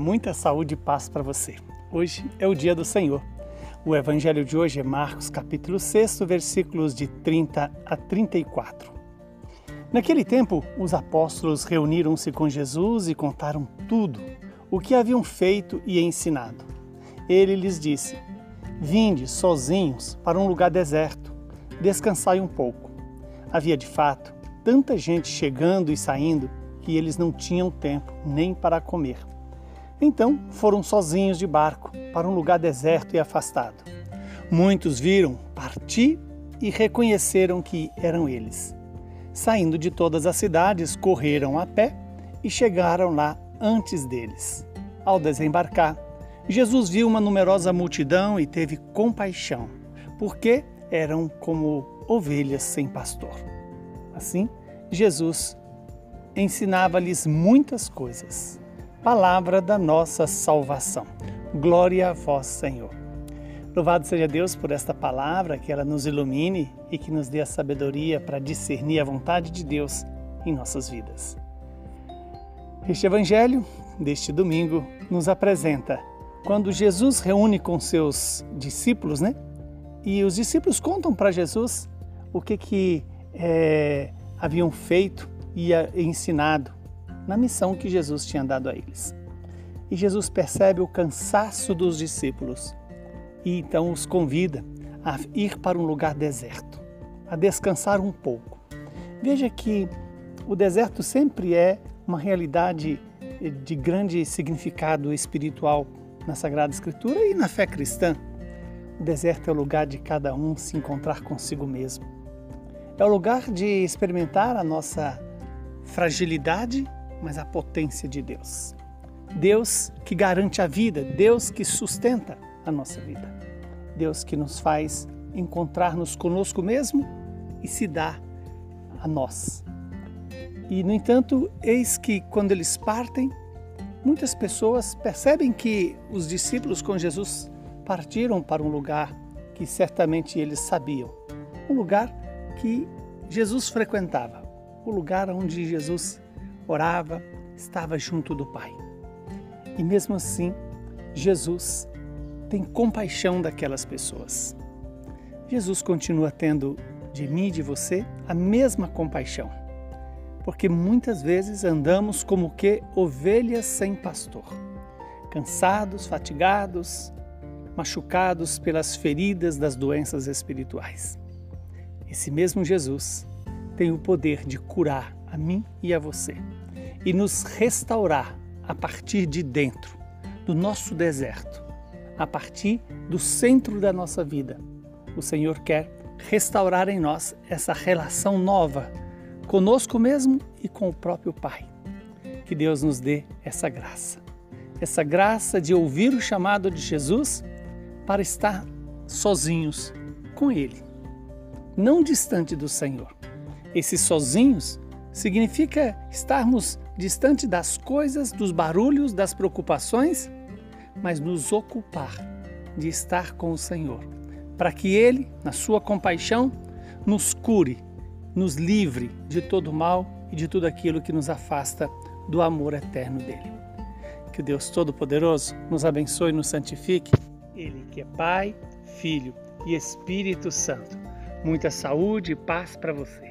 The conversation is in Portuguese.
muita saúde e paz para você. Hoje é o dia do Senhor. O evangelho de hoje é Marcos, capítulo 6, versículos de 30 a 34. Naquele tempo, os apóstolos reuniram-se com Jesus e contaram tudo o que haviam feito e ensinado. Ele lhes disse: Vinde sozinhos para um lugar deserto, descansai um pouco. Havia de fato tanta gente chegando e saindo que eles não tinham tempo nem para comer. Então foram sozinhos de barco para um lugar deserto e afastado. Muitos viram partir e reconheceram que eram eles. Saindo de todas as cidades, correram a pé e chegaram lá antes deles. Ao desembarcar, Jesus viu uma numerosa multidão e teve compaixão, porque eram como ovelhas sem pastor. Assim, Jesus ensinava-lhes muitas coisas. Palavra da nossa salvação. Glória a vós, Senhor. Louvado seja Deus por esta palavra, que ela nos ilumine e que nos dê a sabedoria para discernir a vontade de Deus em nossas vidas. Este evangelho deste domingo nos apresenta quando Jesus reúne com seus discípulos, né? E os discípulos contam para Jesus o que que é, haviam feito e ensinado na missão que Jesus tinha dado a eles. E Jesus percebe o cansaço dos discípulos e então os convida a ir para um lugar deserto, a descansar um pouco. Veja que o deserto sempre é uma realidade de grande significado espiritual na Sagrada Escritura e na fé cristã. O deserto é o lugar de cada um se encontrar consigo mesmo. É o lugar de experimentar a nossa fragilidade, mas a potência de Deus. Deus que garante a vida, Deus que sustenta a nossa vida. Deus que nos faz encontrar-nos conosco mesmo e se dá a nós. E, no entanto, eis que quando eles partem, muitas pessoas percebem que os discípulos com Jesus partiram para um lugar que certamente eles sabiam, um lugar que Jesus frequentava, o lugar onde Jesus orava, estava junto do Pai. E mesmo assim, Jesus tem compaixão daquelas pessoas. Jesus continua tendo de mim e de você a mesma compaixão, porque muitas vezes andamos como que ovelhas sem pastor, cansados, fatigados, machucados pelas feridas das doenças espirituais. Esse mesmo Jesus tem o poder de curar a mim e a você e nos restaurar a partir de dentro, do nosso deserto, a partir do centro da nossa vida. O Senhor quer restaurar em nós essa relação nova conosco mesmo e com o próprio Pai. Que Deus nos dê essa graça. Essa graça de ouvir o chamado de Jesus para estar sozinhos com Ele, não distante do Senhor esses sozinhos significa estarmos distante das coisas, dos barulhos, das preocupações, mas nos ocupar de estar com o Senhor, para que Ele, na sua compaixão, nos cure, nos livre de todo mal e de tudo aquilo que nos afasta do amor eterno dele. Que o Deus Todo-Poderoso nos abençoe e nos santifique, Ele que é Pai, Filho e Espírito Santo. Muita saúde e paz para você.